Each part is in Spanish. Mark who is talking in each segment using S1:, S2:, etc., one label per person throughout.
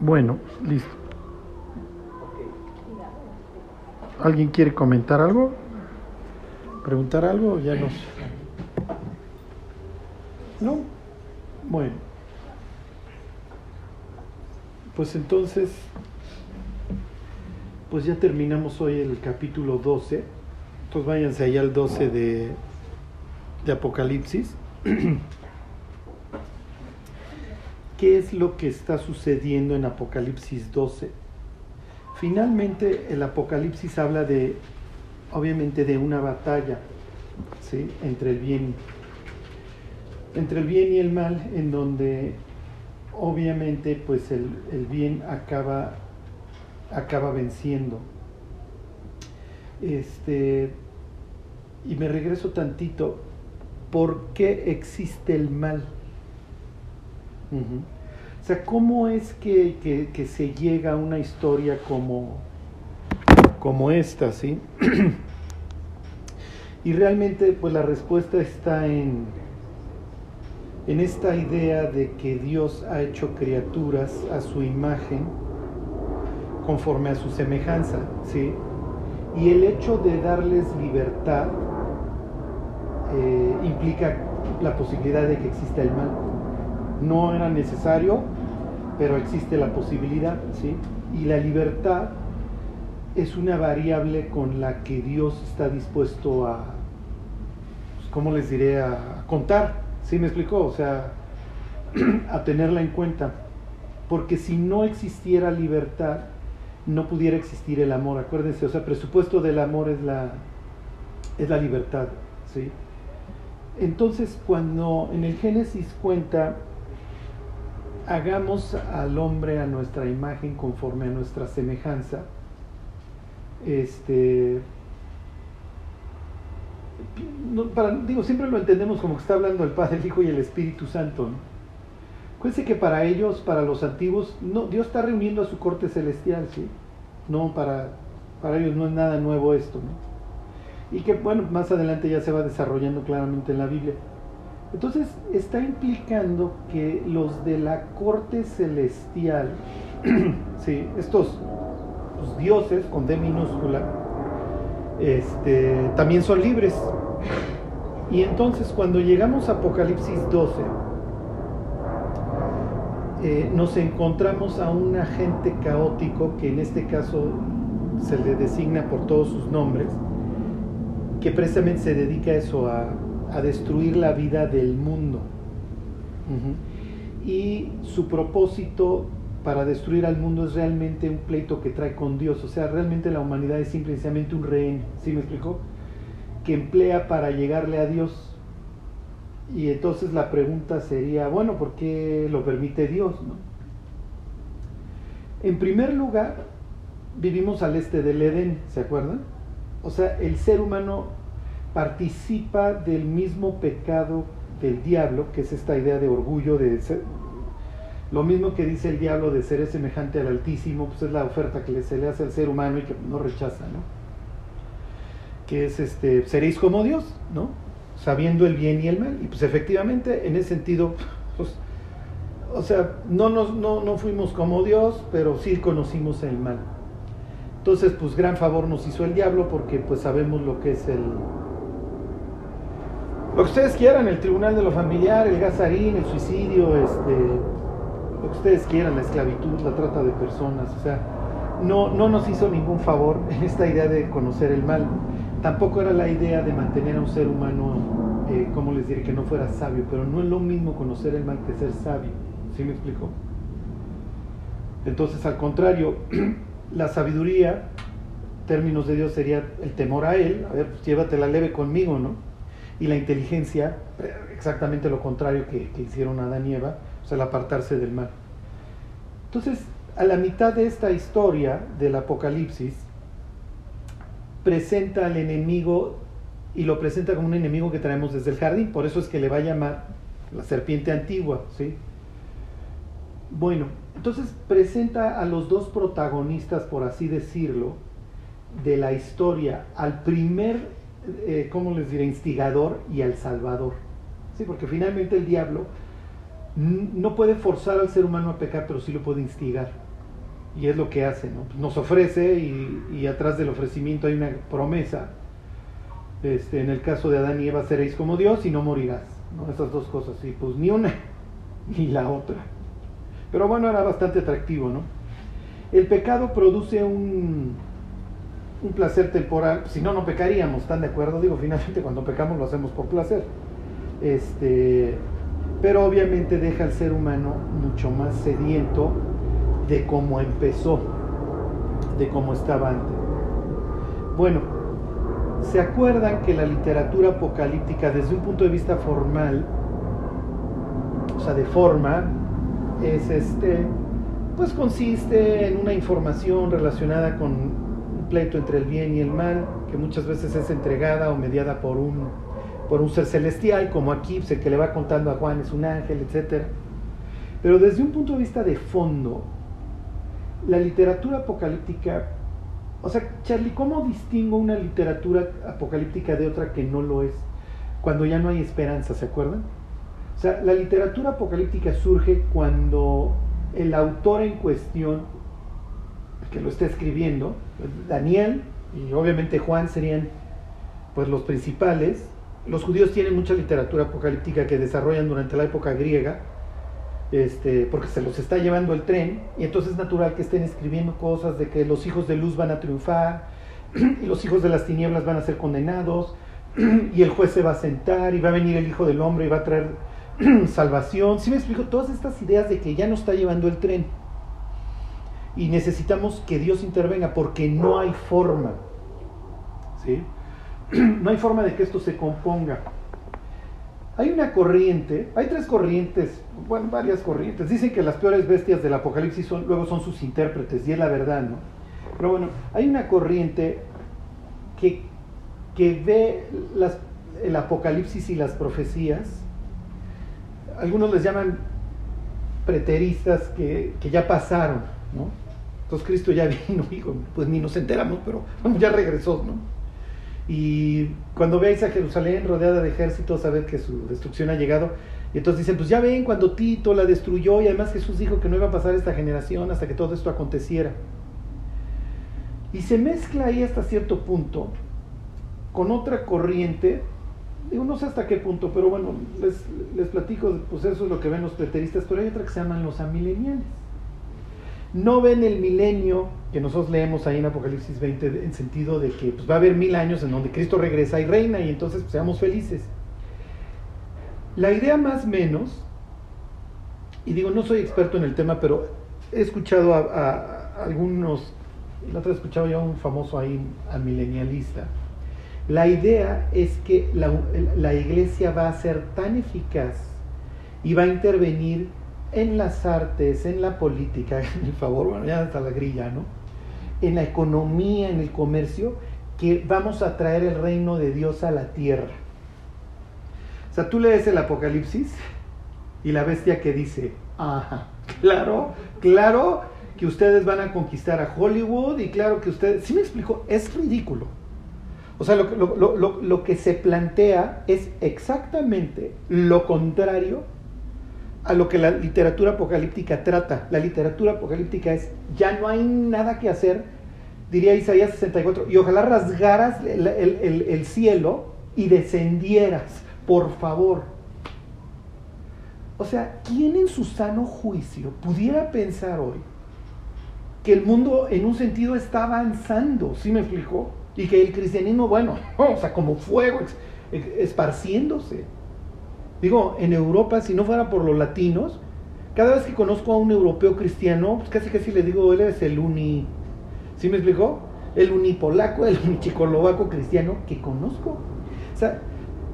S1: Bueno, listo. ¿Alguien quiere comentar algo? ¿Preguntar algo? Ya no sé. ¿No? Bueno. Pues entonces, pues ya terminamos hoy el capítulo 12. Entonces váyanse allá al 12 de, de Apocalipsis. ¿Qué es lo que está sucediendo en Apocalipsis 12? Finalmente el Apocalipsis habla de, obviamente, de una batalla ¿sí? entre el bien entre el bien y el mal, en donde obviamente pues el, el bien acaba, acaba venciendo. Este, y me regreso tantito, ¿por qué existe el mal? O sea, ¿cómo es que, que, se llega a una historia como, como esta, sí? y realmente, pues la respuesta está en, en esta idea de que Dios ha hecho criaturas a su imagen conforme a su semejanza, ¿sí? Y el hecho de darles libertad eh, implica la posibilidad de que exista el mal no era necesario, pero existe la posibilidad, ¿sí? Y la libertad es una variable con la que Dios está dispuesto a, pues, ¿cómo les diré? A contar, ¿sí me explicó? O sea, a tenerla en cuenta. Porque si no existiera libertad, no pudiera existir el amor, acuérdense, o sea, presupuesto del amor es la, es la libertad, ¿sí? Entonces, cuando en el Génesis cuenta hagamos al hombre a nuestra imagen conforme a nuestra semejanza. Este, digo, siempre lo entendemos como que está hablando el Padre, el Hijo y el Espíritu Santo. ¿no? que para ellos, para los antiguos, no, Dios está reuniendo a su corte celestial, ¿sí? No, para, para ellos no es nada nuevo esto, ¿no? Y que, bueno, más adelante ya se va desarrollando claramente en la Biblia. Entonces está implicando que los de la corte celestial, sí, estos dioses con D minúscula, este, también son libres. Y entonces cuando llegamos a Apocalipsis 12, eh, nos encontramos a un agente caótico que en este caso se le designa por todos sus nombres, que precisamente se dedica a eso, a a destruir la vida del mundo. Y su propósito para destruir al mundo es realmente un pleito que trae con Dios. O sea, realmente la humanidad es simplemente un rehén, ¿sí me explicó? Que emplea para llegarle a Dios. Y entonces la pregunta sería, bueno, ¿por qué lo permite Dios? No? En primer lugar, vivimos al este del Edén, ¿se acuerdan? O sea, el ser humano participa del mismo pecado del diablo, que es esta idea de orgullo, de ser, lo mismo que dice el diablo de ser semejante al Altísimo, pues es la oferta que se le hace al ser humano y que no rechaza, ¿no? Que es este, seréis como Dios, ¿no? Sabiendo el bien y el mal. Y pues efectivamente, en ese sentido, pues, o sea, no, no, no fuimos como Dios, pero sí conocimos el mal. Entonces, pues gran favor nos hizo el diablo porque pues sabemos lo que es el, lo que ustedes quieran, el tribunal de lo familiar, el gasarín, el suicidio, este, lo que ustedes quieran, la esclavitud, la trata de personas, o sea, no, no nos hizo ningún favor en esta idea de conocer el mal. Tampoco era la idea de mantener a un ser humano, eh, como les diré, que no fuera sabio, pero no es lo mismo conocer el mal que ser sabio. ¿Sí me explico? Entonces, al contrario, la sabiduría, términos de Dios, sería el temor a Él. A ver, pues llévatela leve conmigo, ¿no? Y la inteligencia, exactamente lo contrario que, hicieron Adán y Eva, o sea, el apartarse del mal. Entonces, a la mitad de esta historia del Apocalipsis, presenta al enemigo y lo presenta como un enemigo que traemos desde el jardín, por eso es que le va a llamar la serpiente antigua, ¿sí? Bueno, entonces presenta a los dos protagonistas, por así decirlo, de la historia, al primer eh, ¿cómo les diré?, instigador y al salvador. Sí, porque finalmente el diablo no puede forzar al ser humano a pecar, pero sí lo puede instigar. Y es lo que hace, ¿no? Nos ofrece y, y atrás del ofrecimiento hay una promesa. Este, en el caso de Adán y Eva seréis como Dios y no morirás. ¿no? Esas dos cosas, y pues ni una ni la otra. Pero bueno, era bastante atractivo, ¿no? El pecado produce un, un placer temporal, si no, no pecaríamos, ¿están de acuerdo? Digo, finalmente cuando pecamos lo hacemos por placer. Este, pero obviamente deja al ser humano mucho más sediento de cómo empezó, de cómo estaba antes. Bueno, ¿se acuerdan que la literatura apocalíptica desde un punto de vista formal, o sea, de forma, es este, pues consiste en una información relacionada con pleito entre el bien y el mal, que muchas veces es entregada o mediada por un, por un ser celestial, como aquí, pues, el que le va contando a Juan es un ángel, etc. Pero desde un punto de vista de fondo, la literatura apocalíptica, o sea, Charlie, ¿cómo distingo una literatura apocalíptica de otra que no lo es? Cuando ya no hay esperanza, ¿se acuerdan? O sea, la literatura apocalíptica surge cuando el autor en cuestión, que lo está escribiendo, Daniel y obviamente Juan serían pues los principales. Los judíos tienen mucha literatura apocalíptica que desarrollan durante la época griega, este, porque se los está llevando el tren, y entonces es natural que estén escribiendo cosas de que los hijos de luz van a triunfar, y los hijos de las tinieblas van a ser condenados, y el juez se va a sentar, y va a venir el Hijo del Hombre y va a traer salvación. Si me explico, todas estas ideas de que ya no está llevando el tren. Y necesitamos que Dios intervenga porque no hay forma. ¿sí? No hay forma de que esto se componga. Hay una corriente, hay tres corrientes, bueno, varias corrientes. Dicen que las peores bestias del Apocalipsis son, luego son sus intérpretes, y es la verdad, ¿no? Pero bueno, hay una corriente que, que ve el Apocalipsis y las profecías algunos les llaman preteristas que, que ya pasaron, ¿no? Entonces Cristo ya vino, hijo, pues ni nos enteramos, pero ya regresó, ¿no? Y cuando veáis a Jerusalén rodeada de ejércitos, sabed que su destrucción ha llegado. Y entonces dicen, pues ya ven cuando Tito la destruyó y además Jesús dijo que no iba a pasar esta generación hasta que todo esto aconteciera. Y se mezcla ahí hasta cierto punto con otra corriente digo, no sé hasta qué punto, pero bueno, les, les platico, pues eso es lo que ven los preteristas, pero hay otra que se llaman los amileniales. No ven el milenio que nosotros leemos ahí en Apocalipsis 20 en sentido de que pues, va a haber mil años en donde Cristo regresa y reina y entonces pues, seamos felices. La idea más menos, y digo, no soy experto en el tema, pero he escuchado a, a, algunos, la otra ya a un famoso ahí amilenialista, la idea es que la, iglesia va a ser tan eficaz y va a intervenir en las artes, en la política, en el favor, bueno, ya está la grilla, ¿no? En la economía, en el comercio, que vamos a traer el reino de Dios a la tierra. O sea, tú lees el Apocalipsis y la bestia que dice, ajá, claro, claro que ustedes van a conquistar a Hollywood y claro que ustedes, ¿sí me explico? Es ridículo. O sea, lo, que se plantea es exactamente lo contrario a lo que la literatura apocalíptica trata. La literatura apocalíptica es, ya no hay nada que hacer, diría Isaías 64, y ojalá rasgaras el, el cielo y descendieras, por favor. O sea, ¿quién en su sano juicio pudiera pensar hoy que el mundo en un sentido está avanzando? ¿Sí me explicó? Y que el cristianismo, bueno, o sea, como fuego esparciéndose. Digo, en Europa, si no fuera por los latinos, cada vez que conozco a un europeo cristiano, pues casi casi le digo, él es el uni, ¿sí me explicó? El unipolaco, el unichicolovaco cristiano que conozco. O sea,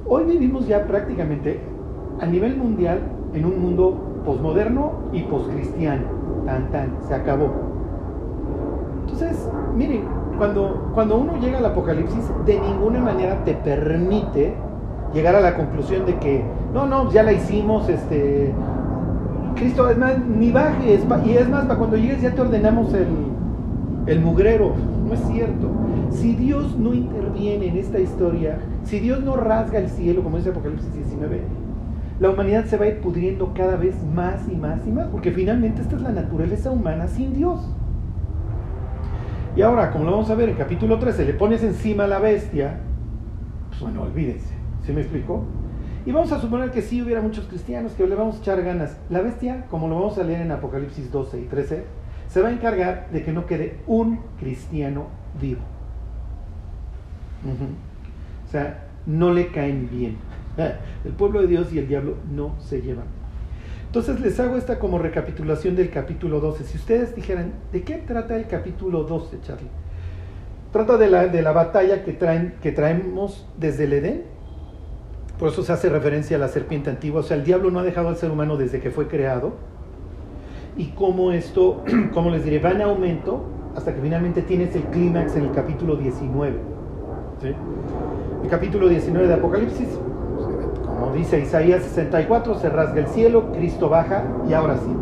S1: hoy vivimos ya prácticamente a nivel mundial en un mundo posmoderno y poscristiano. Tan, tan, se acabó. Entonces, miren, cuando, cuando uno llega al apocalipsis, de ninguna manera te permite llegar a la conclusión de que, no, no, ya la hicimos, este, Cristo, es más, ni bajes, y es más, para cuando llegues ya te ordenamos el, el mugrero. No es cierto. Si Dios no interviene en esta historia, si Dios no rasga el cielo, como dice Apocalipsis 19, la humanidad se va a ir pudriendo cada vez más y más y más, porque finalmente esta es la naturaleza humana sin Dios. Y ahora, como lo vamos a ver en capítulo 13, le pones encima a la bestia, pues bueno, olvídense. ¿Sí me explico? Y vamos a suponer que sí hubiera muchos cristianos que le vamos a echar ganas. La bestia, como lo vamos a leer en Apocalipsis 12 y 13, se va a encargar de que no quede un cristiano vivo. O sea, no le caen bien. El pueblo de Dios y el diablo no se llevan. Entonces les hago esta como recapitulación del capítulo 12. Si ustedes dijeran, ¿de qué trata el capítulo 12, Charlie? Trata de la, de la batalla que, traen, que traemos desde el Edén. Por eso se hace referencia a la serpiente antigua. O sea, el diablo no ha dejado al ser humano desde que fue creado. Y cómo esto, como les diré, va en aumento hasta que finalmente tienes el clímax en el capítulo 19. El capítulo 19 de Apocalipsis como dice Isaías 64, se rasga el cielo, Cristo baja y ahora sí.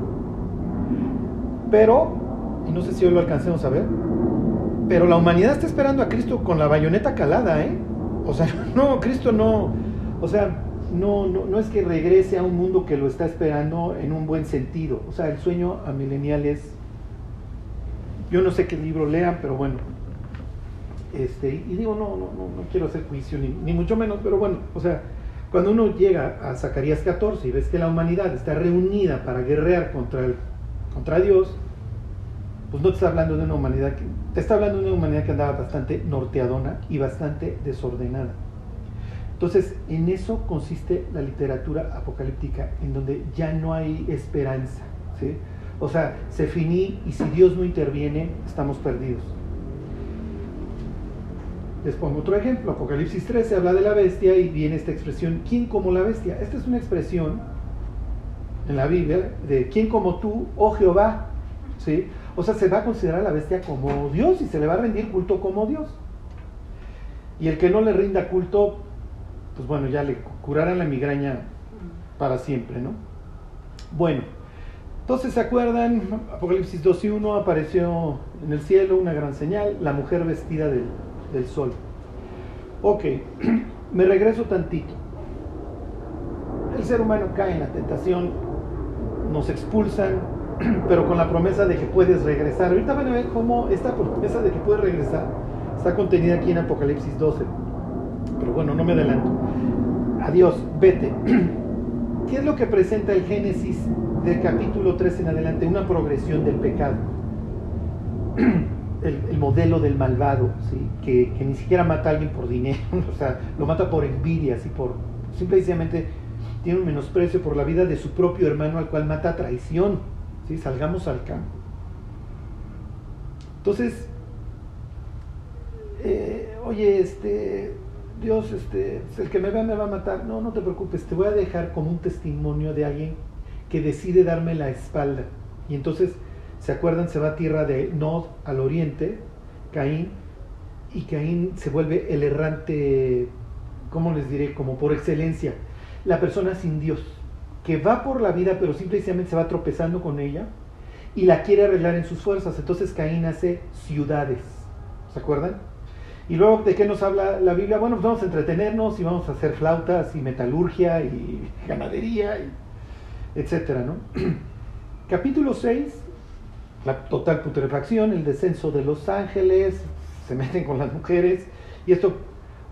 S1: Pero, y no sé si hoy lo alcancemos a ver, pero la humanidad está esperando a Cristo con la bayoneta calada, ¿eh? O sea, no, Cristo no, o sea, no, no, no es que regrese a un mundo que lo está esperando en un buen sentido. O sea, el sueño a milenial es, yo no sé qué libro lean, pero bueno, este, y digo, no, no, no, no quiero hacer juicio, ni, ni mucho menos, pero bueno, o sea, cuando uno llega a Zacarías 14 y ves que la humanidad está reunida para guerrear contra, el, contra Dios, pues no te está hablando de una humanidad que te está hablando de una humanidad que andaba bastante norteadona y bastante desordenada. Entonces, en eso consiste la literatura apocalíptica, en donde ya no hay esperanza. O sea, se finí y si Dios no interviene, estamos perdidos. Les pongo otro ejemplo, Apocalipsis 13 habla de la bestia y viene esta expresión, ¿quién como la bestia? Esta es una expresión en la Biblia de ¿quién como tú, oh Jehová? O sea, se va a considerar a la bestia como Dios y se le va a rendir culto como Dios. Y el que no le rinda culto, pues bueno, ya le curarán la migraña para siempre, ¿no? Bueno, entonces se acuerdan, Apocalipsis 2.1 apareció en el cielo una gran señal, la mujer vestida de del sol. Ok, me regreso tantito. El ser humano cae en la tentación, nos expulsan, pero con la promesa de que puedes regresar. Ahorita van a ver cómo esta promesa de que puedes regresar está contenida aquí en Apocalipsis 12. Pero bueno, no me adelanto. Adiós, vete. ¿Qué es lo que presenta el Génesis del capítulo 3 en adelante? Una progresión del pecado. el, modelo del malvado, ¿sí? que, ni siquiera mata a alguien por dinero, o sea, lo mata por envidias y por simplemente tiene un menosprecio por la vida de su propio hermano al cual mata a traición. ¿sí? Salgamos al campo. Entonces, eh, oye, este, Dios, este, el que me vea me va a matar. No, no te preocupes, te voy a dejar como un testimonio de alguien que decide darme la espalda. Y entonces ¿Se acuerdan? Se va a tierra de Nod al oriente, Caín, y Caín se vuelve el errante, ¿cómo les diré? Como por excelencia, la persona sin Dios, que va por la vida pero simplemente se va tropezando con ella y la quiere arreglar en sus fuerzas. Entonces Caín hace ciudades, ¿se acuerdan? Y luego, ¿de qué nos habla la Biblia? Bueno, pues vamos a entretenernos y vamos a hacer flautas y metalurgia y ganadería, y etcétera, ¿no? Capítulo 6 la total putrefacción, el descenso de los ángeles, se meten con las mujeres, y esto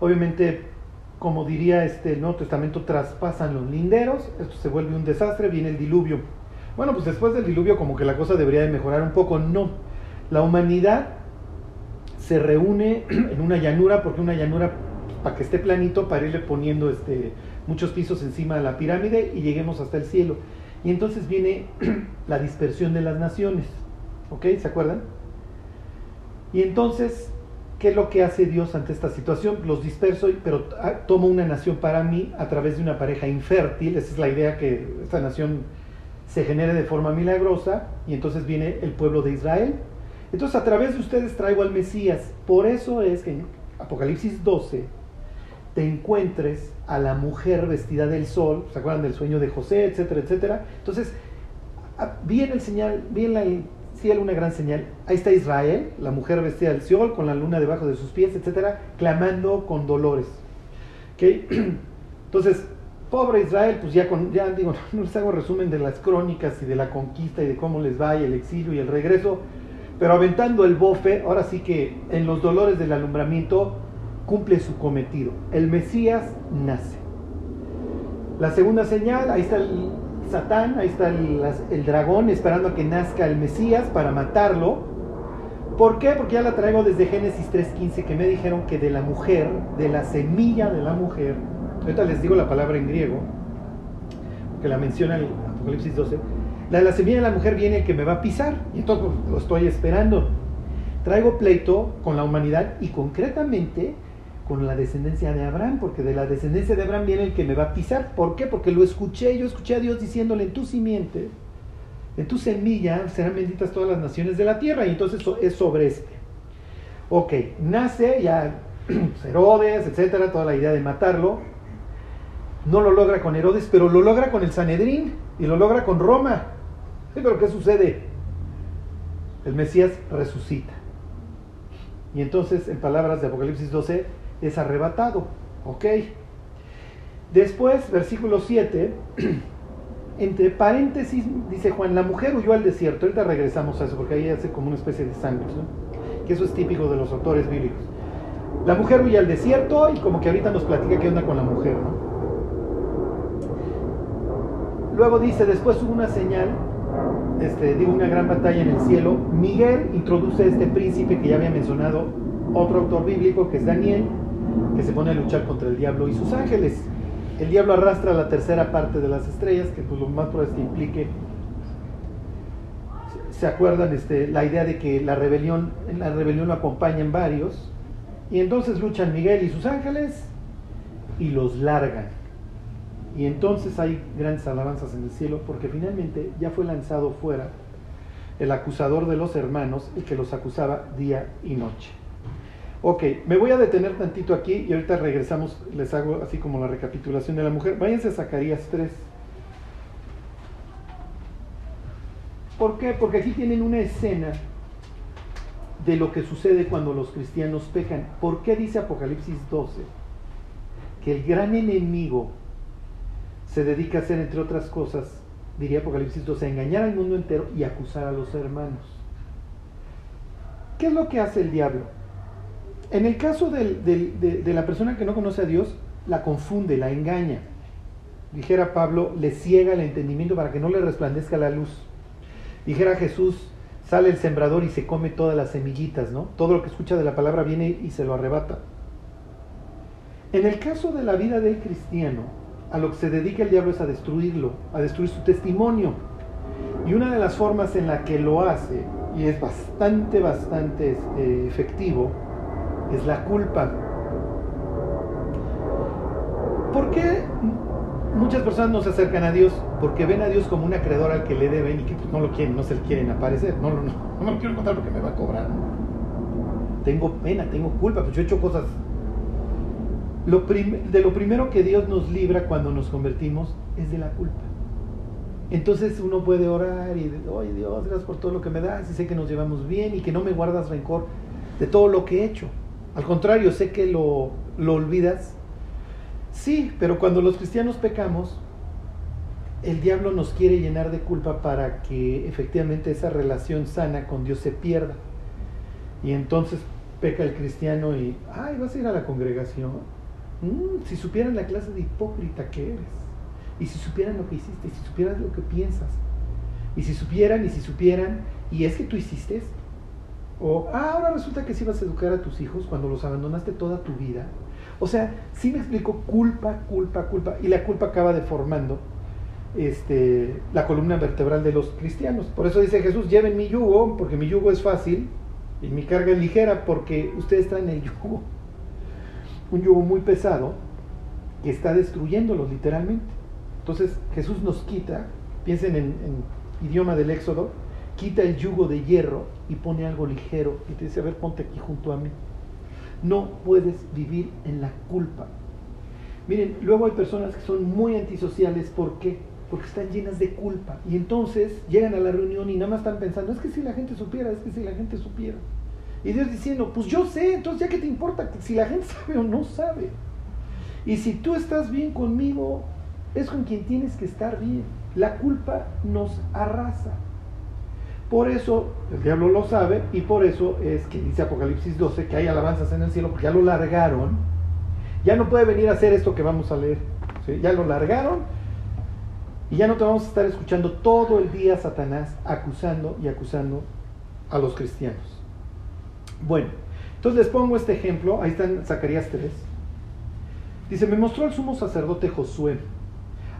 S1: obviamente, como diría este, el Nuevo Testamento, traspasan los linderos, esto se vuelve un desastre, viene el diluvio. Bueno, pues después del diluvio como que la cosa debería de mejorar un poco, no. La humanidad se reúne en una llanura, porque una llanura para que esté planito, para irle poniendo este, muchos pisos encima de la pirámide y lleguemos hasta el cielo. Y entonces viene la dispersión de las naciones. ¿Ok? ¿Se acuerdan? Y entonces, ¿qué es lo que hace Dios ante esta situación? Los disperso, pero ah, tomo una nación para mí a través de una pareja infértil. Esa es la idea que esta nación se genere de forma milagrosa. Y entonces viene el pueblo de Israel. Entonces, a través de ustedes traigo al Mesías. Por eso es que en Apocalipsis 12 te encuentres a la mujer vestida del sol. ¿Se acuerdan del sueño de José, etcétera, etcétera? Entonces, ah, viene el señal, viene el una gran señal. Ahí está Israel, la mujer vestida del sol, con la luna debajo de sus pies, etcétera, clamando con dolores. ¿Okay? Entonces, pobre Israel, pues ya, con, ya digo, no les hago resumen de las crónicas y de la conquista y de cómo les va y el exilio y el regreso, Pero aventando el bofe, ahora sí que en los dolores del alumbramiento cumple su cometido. El Mesías nace. La segunda señal, ahí está el Satán, ahí está el, dragón esperando a que nazca el Mesías para matarlo. ¿Por qué? Porque ya la traigo desde Génesis 3.15 que me dijeron que de la mujer, de la semilla de la mujer, ahorita les digo la palabra en griego, que la menciona el Apocalipsis 12, la de la semilla de la mujer viene el que me va a pisar, y entonces pues, lo estoy esperando. Traigo pleito con la humanidad y concretamente con la descendencia de Abraham, porque de la descendencia de Abraham viene el que me va a pisar. ¿Por qué? Porque lo escuché, yo escuché a Dios diciéndole en tu simiente, en tu semilla serán benditas todas las naciones de la tierra, y entonces es sobre este. Ok, nace ya Herodes, etcétera, toda la idea de matarlo, no lo logra con Herodes, pero lo logra con el Sanedrín y lo logra con Roma. Pero ¿qué sucede? El Mesías resucita. Y entonces, en palabras de Apocalipsis 12, es arrebatado. ¿Ok? Después, versículo 7, entre paréntesis, dice Juan, la mujer huyó al desierto. Ahorita regresamos a eso, porque ahí hace como una especie de sangre, ¿no? que eso es típico de los autores bíblicos. La mujer huye al desierto y como que ahorita nos platica qué onda con la mujer, ¿no? Luego dice, después hubo una señal, este, digo, una gran batalla en el cielo. Miguel introduce a este príncipe que ya había mencionado otro autor bíblico, que es Daniel, que se pone a luchar contra el diablo y sus ángeles. El diablo arrastra la tercera parte de las estrellas, que pues lo más probable es que implique, se acuerdan este, la idea de que la rebelión, la rebelión lo acompañan varios, y entonces luchan Miguel y sus ángeles y los largan. Y entonces hay grandes alabanzas en el cielo porque finalmente ya fue lanzado fuera el acusador de los hermanos, el que los acusaba día y noche. Ok, me voy a detener tantito aquí y ahorita regresamos, les hago así como la recapitulación de la mujer. Váyanse a Zacarías 3. ¿Por qué? Porque aquí tienen una escena de lo que sucede cuando los cristianos pecan. ¿Por qué dice Apocalipsis 12? Que el gran enemigo se dedica a hacer, entre otras cosas, diría Apocalipsis 12, a engañar al mundo entero y acusar a los hermanos. ¿Qué es lo que hace el diablo? En el caso de, la persona que no conoce a Dios, la confunde, la engaña. Dijera Pablo, le ciega el entendimiento para que no le resplandezca la luz. Dijera Jesús, sale el sembrador y se come todas las semillitas, ¿no? Todo lo que escucha de la palabra viene y se lo arrebata. En el caso de la vida del cristiano, a lo que se dedica el diablo es a destruirlo, a destruir su testimonio. Y una de las formas en la que lo hace, y es bastante, bastante este, efectivo, es la culpa. ¿Por qué muchas personas no se acercan a Dios? Porque ven a Dios como un acreedor al que le deben y que no lo quieren, no se le quieren aparecer. No, no, no, no me lo quiero contar porque me va a cobrar. Tengo pena, tengo culpa, pues yo he hecho cosas de lo primero que Dios nos libra cuando nos convertimos es de la culpa. Entonces uno puede orar y, oye Dios, gracias por todo lo que me das y sé que nos llevamos bien y que no me guardas rencor de todo lo que he hecho. Al contrario, sé que lo, lo olvidas. Sí, pero cuando los cristianos pecamos, el diablo nos quiere llenar de culpa para que efectivamente esa relación sana con Dios se pierda. Y entonces peca el cristiano y, ay, vas a ir a la congregación Mm, si supieran la clase de hipócrita que eres, y si supieran lo que hiciste, y si supieran lo que piensas, y si supieran, y si supieran, y es que tú hiciste esto. O, ah, ahora resulta que sí vas a educar a tus hijos cuando los abandonaste toda tu vida. O sea, sí me explico, culpa, culpa, culpa, y la culpa acaba deformando este, la columna vertebral de los cristianos. Por eso dice Jesús, lleven mi yugo, porque mi yugo es fácil, y mi carga es ligera, porque ustedes traen el yugo un yugo muy pesado que está destruyéndolos literalmente. Entonces Jesús nos quita, piensen en, idioma del Éxodo, quita el yugo de hierro y pone algo ligero y te dice, a ver, ponte aquí junto a mí. No puedes vivir en la culpa. Miren, luego hay personas que son muy antisociales, ¿por qué? Porque están llenas de culpa. Y entonces llegan a la reunión y nada más están pensando, es que si la gente supiera, es que si la gente supiera. Y Dios diciendo, pues yo sé, entonces ya que te importa si la gente sabe o no sabe. Y si tú estás bien conmigo, es con quien tienes que estar bien. La culpa nos arrasa. Por eso el diablo lo sabe y por eso es que dice Apocalipsis 12 que hay alabanzas en el cielo porque ya lo largaron. Ya no puede venir a hacer esto que vamos a leer. Ya lo largaron y ya no te vamos a estar escuchando todo el día Satanás acusando y acusando a los cristianos. Bueno, entonces les pongo este ejemplo. Ahí está en Zacarías 3. Dice, me mostró el sumo sacerdote Josué.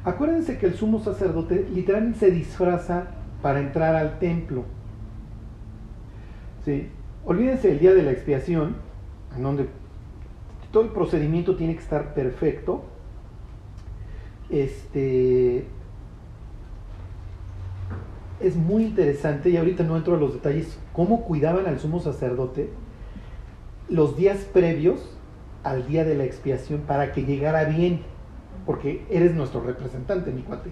S1: Acuérdense que el sumo sacerdote literalmente se disfraza para entrar al templo. ¿Sí? Olvídense el día de la expiación, en donde todo el procedimiento tiene que estar perfecto. Este es muy interesante, y ahorita no entro a los detalles, cómo cuidaban al sumo sacerdote los días previos al día de la expiación para que llegara bien, porque eres nuestro representante, mi cuate.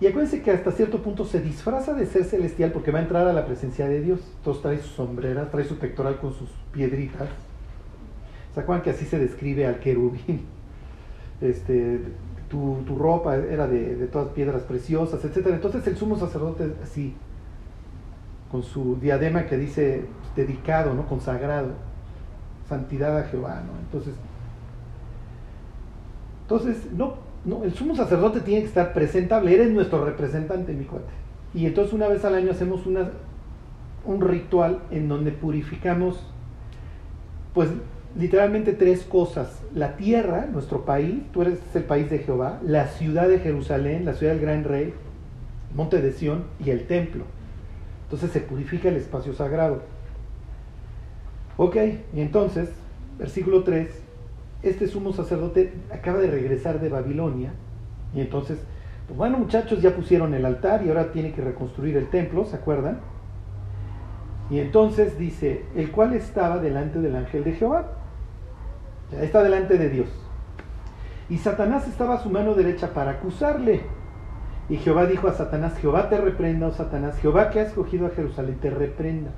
S1: Y acuérdense que hasta cierto punto se disfraza de ser celestial porque va a entrar a la presencia de Dios. Entonces trae su sombrera, trae su pectoral con sus piedritas. ¿Se acuerdan que así se describe al querubín? Este, tu, ropa era de, de, todas piedras preciosas, etc. Entonces el sumo sacerdote así, con su diadema que dice dedicado, ¿no? consagrado, santidad a Jehová. ¿no? Entonces, entonces no, no, el sumo sacerdote tiene que estar presentable, eres nuestro representante, mi cuate. Y entonces una vez al año hacemos una, un ritual en donde purificamos, pues literalmente tres cosas. La tierra, nuestro país, tú eres el país de Jehová, la ciudad de Jerusalén, la ciudad del gran rey, monte de Sión y el templo. Entonces se purifica el espacio sagrado. Ok, y entonces, versículo 3, este sumo sacerdote acaba de regresar de Babilonia y entonces, pues bueno muchachos, ya pusieron el altar y ahora tiene que reconstruir el templo, ¿se acuerdan? Y entonces dice, el cual estaba delante del ángel de Jehová. Está delante de Dios. Y Satanás estaba a su mano derecha para acusarle. Y Jehová dijo a Satanás, Jehová te reprenda, oh Satanás, Jehová que ha escogido a Jerusalén te reprenda.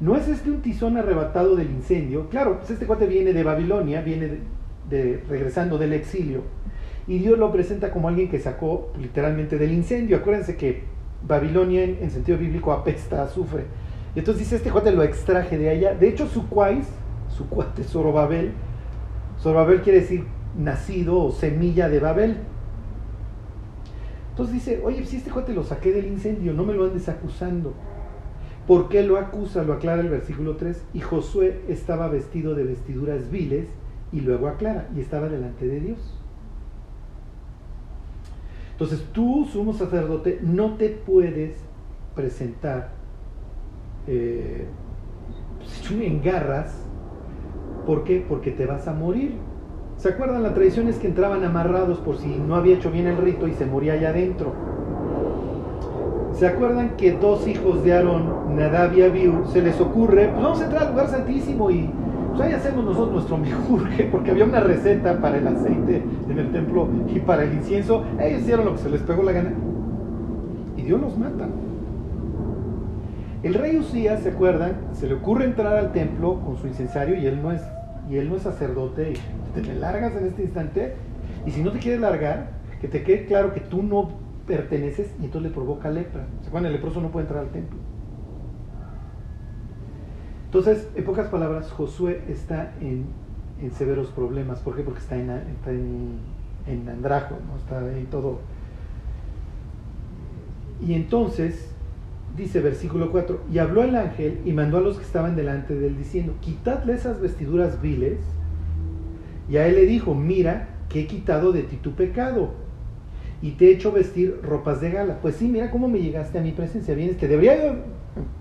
S1: ¿No es este un tizón arrebatado del incendio? Claro, pues este cuate viene de Babilonia, viene de, regresando del exilio. Y Dios lo presenta como alguien que sacó literalmente del incendio. Acuérdense que Babilonia en, sentido bíblico apesta, sufre. Y entonces dice, este cuate lo extraje de allá. De hecho, su cuais, su cuate Zorobabel, Zorobabel quiere decir nacido o semilla de Babel. Entonces dice, oye, si este cuate lo saqué del incendio, no me lo andes acusando. ¿Por qué lo acusa? Lo aclara el versículo 3. Y Josué estaba vestido de vestiduras viles y luego aclara, y estaba delante de Dios. Entonces tú, sumo sacerdote, no te puedes presentar eh, en garras ¿Por qué? Porque te vas a morir. ¿Se acuerdan? La tradición es que entraban amarrados por si no había hecho bien el rito y se moría allá adentro. ¿Se acuerdan que dos hijos de Aarón, Nadab y Abiú, se les ocurre, pues vamos a entrar al lugar santísimo y pues ahí hacemos nosotros nuestro mejurje, porque había una receta para el aceite en el templo y para el incienso. Ellos hicieron lo que se les pegó la gana. Y Dios los mata. El rey Usías, ¿se acuerdan? Se le ocurre entrar al templo con su incensario y él no es, y él no es sacerdote. Y te largas en este instante. Y si no te quieres largar, que te quede claro que tú no perteneces y entonces le provoca lepra. ¿Se acuerdan? El leproso no puede entrar al templo. Entonces, en pocas palabras, Josué está en, severos problemas. ¿Por qué? Porque está en, está en, andrajo, ¿no? está ahí todo. Y entonces dice versículo 4, y habló el ángel y mandó a los que estaban delante de él diciendo, quitadle esas vestiduras viles. Y a él le dijo, mira que he quitado de ti tu pecado y te he hecho vestir ropas de gala. Pues sí, mira cómo me llegaste a mi presencia. Vienes, te debería,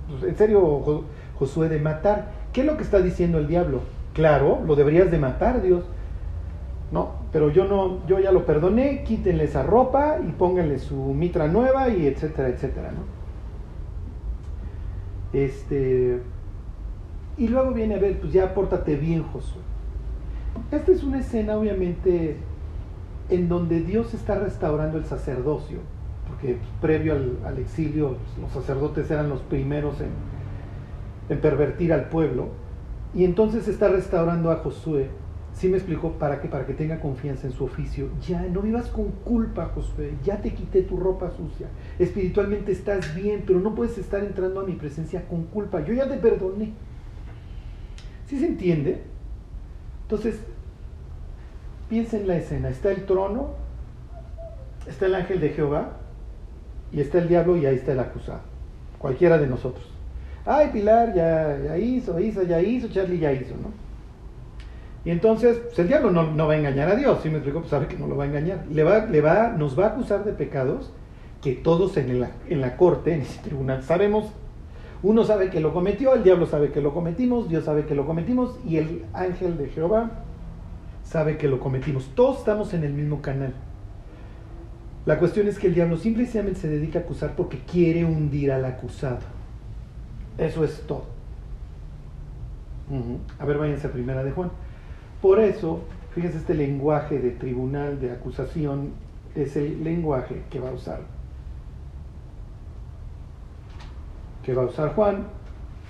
S1: pues, en serio, Josué, de matar. ¿Qué es lo que está diciendo el diablo? Claro, lo deberías de matar, Dios. No, pero yo no, yo ya lo perdoné, quítenle esa ropa y pónganle su mitra nueva y etcétera, etcétera, ¿no? Este, y luego viene a ver, pues ya pórtate bien, Josué. Esta es una escena, obviamente, en donde Dios está restaurando el sacerdocio, porque previo al, exilio los sacerdotes eran los primeros en, en pervertir al pueblo, y entonces está restaurando a Josué ¿Sí me explicó? ¿Para qué? Para que tenga confianza en su oficio. Ya, no vivas con culpa, Josué. Ya te quité tu ropa sucia. Espiritualmente estás bien, pero no puedes estar entrando a mi presencia con culpa. Yo ya te perdoné. ¿Sí se entiende? Entonces, piensa en la escena. Está el trono, está el ángel de Jehová, y está el diablo y ahí está el acusado. Cualquiera de nosotros. Ay, Pilar ya, ya hizo, Isa ya hizo, Charlie ya hizo, ¿no? Y entonces, pues el diablo no, va a engañar a Dios, si me explico, pues sabe que no lo va a engañar. Le va, le va, nos va a acusar de pecados que todos en la, en la corte, en ese tribunal, sabemos. Uno sabe que lo cometió, el diablo sabe que lo cometimos, Dios sabe que lo cometimos y el ángel de Jehová sabe que lo cometimos. Todos estamos en el mismo canal. La cuestión es que el diablo simplemente se dedica a acusar porque quiere hundir al acusado. Eso es todo. A ver, váyanse a primera de Juan. Por eso, fíjense, este lenguaje de tribunal, de acusación, es el lenguaje que va a usar. Que va a usar Juan.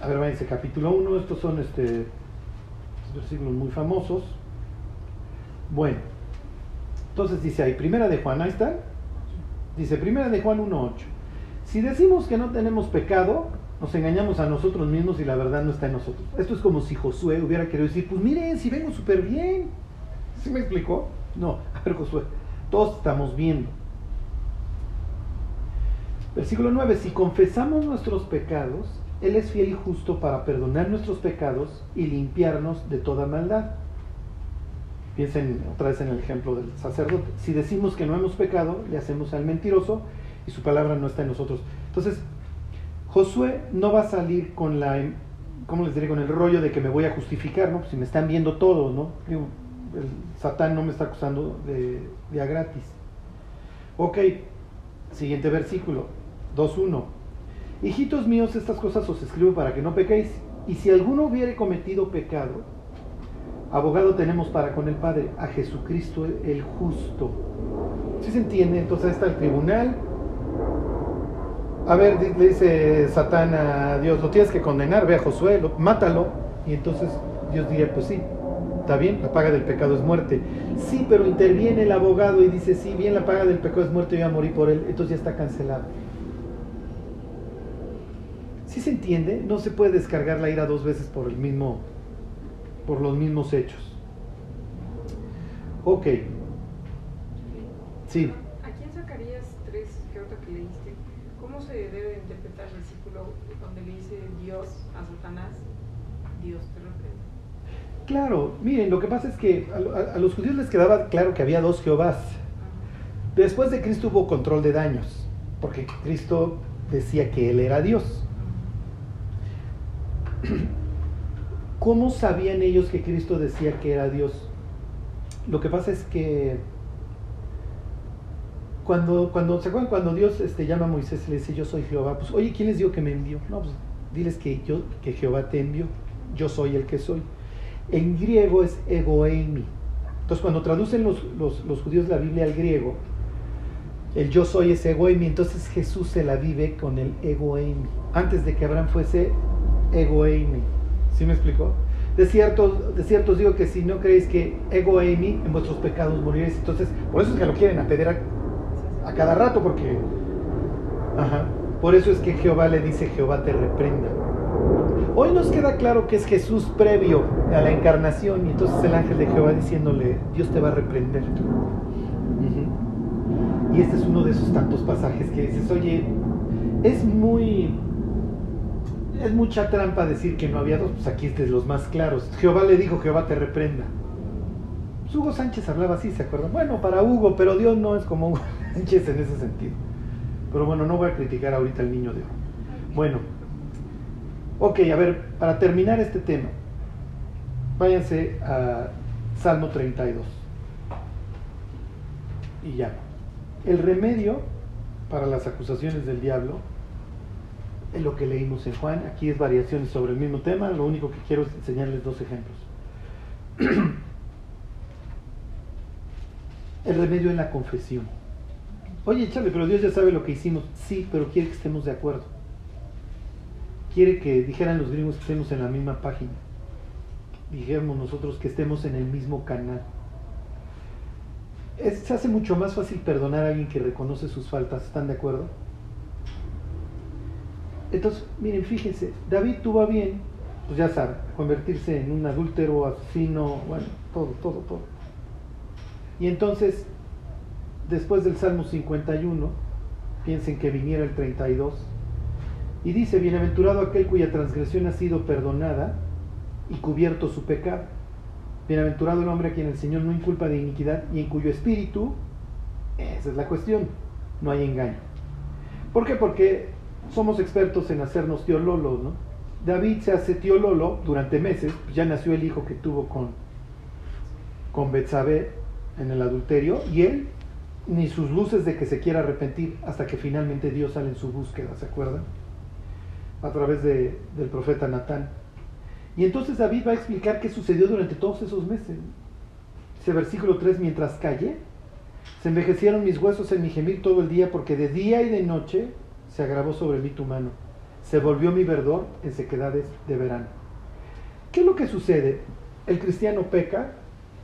S1: A ver, váyanse capítulo 1, estos son este, versículos muy famosos. Bueno, entonces dice ahí, primera de Juan, ahí está. Dice, primera de Juan 1.8. Si decimos que no tenemos pecado, nos engañamos a nosotros mismos y la verdad no está en nosotros. Esto es como si Josué hubiera querido decir, pues miren, si vengo súper bien. ¿Sí me explicó? No, a ver Josué, todos estamos viendo. Versículo 9, si confesamos nuestros pecados, Él es fiel y justo para perdonar nuestros pecados y limpiarnos de toda maldad. Piensen otra vez en el ejemplo del sacerdote. Si decimos que no hemos pecado, le hacemos al mentiroso y su palabra no está en nosotros. Entonces, Josué no va a salir con la, ¿cómo les diré? Con el rollo de que me voy a justificar, ¿no? si me están viendo todos, ¿no? Satán no me está acusando de, de a gratis. Ok, siguiente versículo, 2.1. Hijitos míos, estas cosas os escribo para que no pequéis. Y si alguno hubiere cometido pecado, abogado tenemos para con el Padre, a Jesucristo el justo. ¿Sí se entiende? Entonces ahí está el tribunal, a ver, le dice Satán a Dios, lo tienes que condenar, ve a Josué, mátalo. Y entonces Dios diría, pues sí, está bien, la paga del pecado es muerte. Sí, pero interviene el abogado y dice, sí, bien, la paga del pecado es muerte, yo voy a morir por él, entonces ya está cancelado. ¿Sí se entiende? No se puede descargar la ira dos veces por el mismo, por los mismos hechos. Ok. Sí.
S2: debe interpretar el versículo donde le dice Dios a Satanás, Dios te reprende?
S1: Claro, miren, lo que pasa es que a, los judíos les quedaba claro que había dos Jehovás. Después de Cristo hubo control de daños, porque Cristo decía que Él era Dios. ¿Cómo sabían ellos que Cristo decía que era Dios? Lo que pasa es que cuando, cuando, ¿se acuerdan cuando Dios este, llama a Moisés y le dice, yo soy Jehová? Pues, oye, ¿quién les dio que me envió? No, pues diles que, yo, que Jehová te envió. Yo soy el que soy. En griego es egoemi. Entonces, cuando traducen los, los, judíos la Biblia al griego, el yo soy es egoemi. Entonces, Jesús se la vive con el egoemi. Antes de que Abraham fuese egoemi. ¿Sí me explicó? De cierto, de cierto os digo que si no creéis que egoemi, en vuestros pecados moriréis. Entonces, por eso es que lo quieren apedrear a cada rato porque... Ajá. Por eso es que Jehová le dice, Jehová te reprenda. Hoy nos queda claro que es Jesús previo a la encarnación y entonces el ángel de Jehová diciéndole, Dios te va a reprender. Y este es uno de esos tantos pasajes que dices, oye, es muy... Es mucha trampa decir que no había dos, pues aquí es de los más claros. Jehová le dijo, Jehová te reprenda. Pues Hugo Sánchez hablaba así, ¿se acuerdan? Bueno, para Hugo, pero Dios no es como Hugo en ese sentido. Pero bueno, no voy a criticar ahorita al niño de hoy. Bueno, ok, a ver, para terminar este tema, váyanse a Salmo 32. Y ya. El remedio para las acusaciones del diablo es lo que leímos en Juan. Aquí es variaciones sobre el mismo tema. Lo único que quiero es enseñarles dos ejemplos. el remedio en la confesión. Oye, chale, pero Dios ya sabe lo que hicimos. Sí, pero quiere que estemos de acuerdo. Quiere que dijeran los gringos que estemos en la misma página. dijéramos nosotros que estemos en el mismo canal. se hace mucho más fácil perdonar a alguien que reconoce sus faltas, ¿están de acuerdo? Entonces, miren, fíjense, David tuvo bien, pues ya sabe, convertirse en un adúltero, asesino, bueno, todo, todo, todo. Y entonces, después del Salmo 51, piensen que viniera el 32, y dice, bienaventurado aquel cuya transgresión ha sido perdonada y cubierto su pecado. Bienaventurado el hombre a quien el Señor no inculpa de iniquidad y en cuyo espíritu, esa es la cuestión, no hay engaño. ¿Por qué? Porque somos expertos en hacernos tío Lolo, ¿no? David se hace tío Lolo durante meses, ya nació el hijo que tuvo con, con Betsabé en el adulterio, y él ni sus luces de que se quiera arrepentir hasta que finalmente Dios sale en su búsqueda, ¿se acuerdan? A través de, del profeta Natán. Y entonces David va a explicar qué sucedió durante todos esos meses. Ese versículo 3, mientras callé, se envejecieron mis huesos en mi gemir todo el día, porque de día y de noche se agravó sobre mí tu mano. Se volvió mi verdor en sequedades de verano. ¿Qué es lo que sucede? El cristiano peca,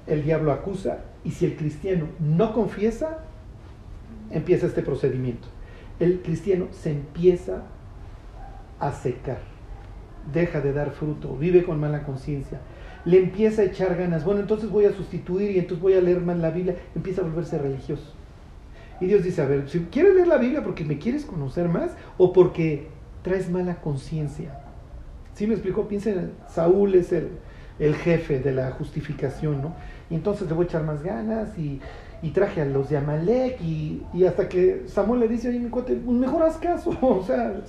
S1: el diablo acusa, y si el cristiano no confiesa, empieza este procedimiento. El cristiano se empieza a secar, deja de dar fruto, vive con mala conciencia, le empieza a echar ganas. Bueno, entonces voy a sustituir y entonces voy a leer más la Biblia, empieza a volverse religioso. Y Dios dice, a ver, si quieres leer la Biblia porque me quieres conocer más o porque traes mala conciencia. ¿Sí me explicó? Piensen, Saúl es el, jefe de la justificación, ¿no? Y entonces le voy a echar más ganas y, traje a los de Amalek y, hasta que Samuel le dice, oye, mi cuate, pues mejor haz caso, o sea,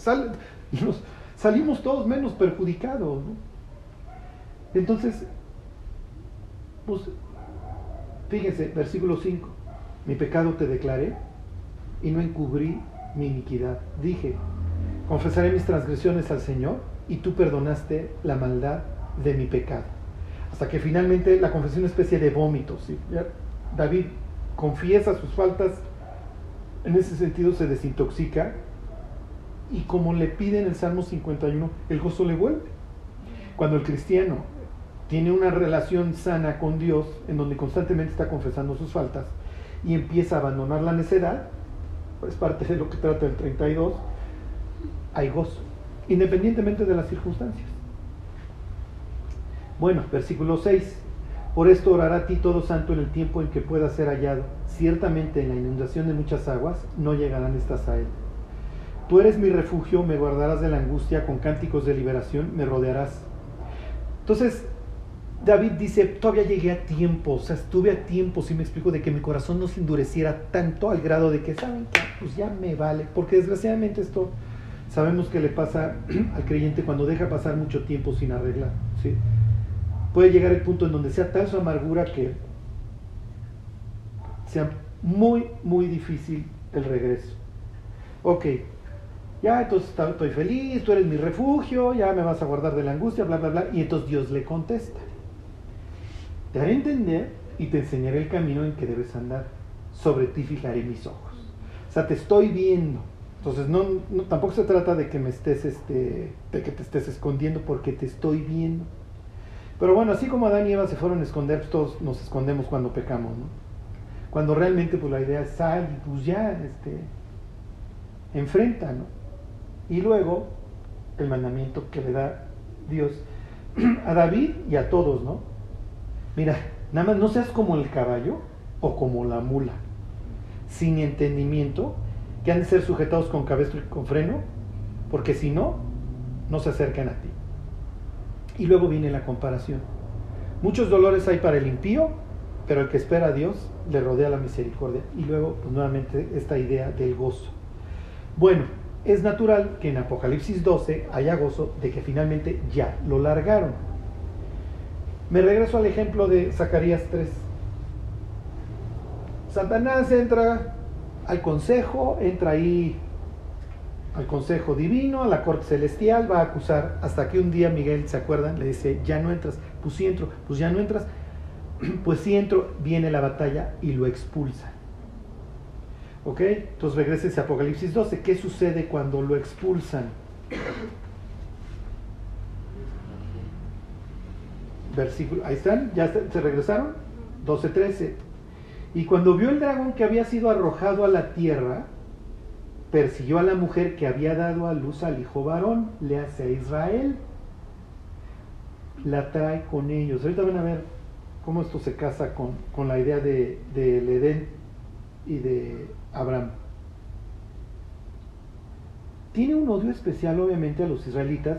S1: salimos todos menos perjudicados. Entonces, pues, fíjense, versículo 5. Mi pecado te declaré y no encubrí mi iniquidad. Dije, confesaré mis transgresiones al Señor y tú perdonaste la maldad de mi pecado. Hasta que finalmente la confesión es una especie de vómito. David confiesa sus faltas, en ese sentido se desintoxica y como le pide en el Salmo 51, el gozo le vuelve. Cuando el cristiano tiene una relación sana con Dios, en donde constantemente está confesando sus faltas, y empieza a abandonar la necedad, es parte de lo que trata el 32, hay gozo, independientemente de las circunstancias. Bueno, versículo 6. Por esto orará a ti todo santo en el tiempo en que pueda ser hallado. Ciertamente en la inundación de muchas aguas no llegarán estas a él. Tú eres mi refugio, me guardarás de la angustia, con cánticos de liberación me rodearás. Entonces, David dice, todavía llegué a tiempo, o sea, estuve a tiempo, si me explico, de que mi corazón no se endureciera tanto al grado de que, ¿saben? Pues ya me vale, porque desgraciadamente esto sabemos que le pasa al creyente cuando deja pasar mucho tiempo sin arreglar, ¿sí? Puede llegar el punto en donde sea tal su amargura que sea muy, muy difícil el regreso. Ok, ya entonces estoy feliz, tú eres mi refugio, ya me vas a guardar de la angustia, bla, bla, bla, y entonces Dios le contesta. Te haré entender y te enseñaré el camino en que debes andar. Sobre ti fijaré mis ojos. O sea, te estoy viendo. Entonces, no, tampoco se trata de que me estés, este, de que te estés escondiendo, porque te estoy viendo. Pero bueno, así como Adán y Eva se fueron a esconder, pues todos nos escondemos cuando pecamos, ¿no? Cuando realmente, pues la idea es sal y pues ya, este, enfrenta, ¿no? Y luego, el mandamiento que le da Dios a David y a todos, ¿no? Mira, nada más no seas como el caballo o como la mula, sin entendimiento, que han de ser sujetados con cabestro y con freno, porque si no, no se acercan a ti. Y luego viene la comparación. Muchos dolores hay para el impío, pero el que espera a Dios le rodea la misericordia. Y luego, pues nuevamente, esta idea del gozo. Bueno, es natural que en Apocalipsis 12 haya gozo de que finalmente ya lo largaron. Me regreso al ejemplo de Zacarías 3. Satanás entra al consejo, entra ahí al consejo divino, a la corte celestial, va a acusar, hasta que un día Miguel, ¿se acuerdan? Le dice, ya no entras, pues sí entro, pues ya no entras, pues sí entro, viene la batalla y lo expulsa. ¿Ok? Entonces regrese a Apocalipsis 12, ¿qué sucede cuando lo expulsan? versículo, ahí están, ya se regresaron, 12-13. Y cuando vio el dragón que había sido arrojado a la tierra, persiguió a la mujer que había dado a luz al hijo varón, le hace a Israel, la trae con ellos. Ahorita van a ver cómo esto se casa con, con la idea de, de Edén y de Abraham. Tiene un odio especial obviamente a los israelitas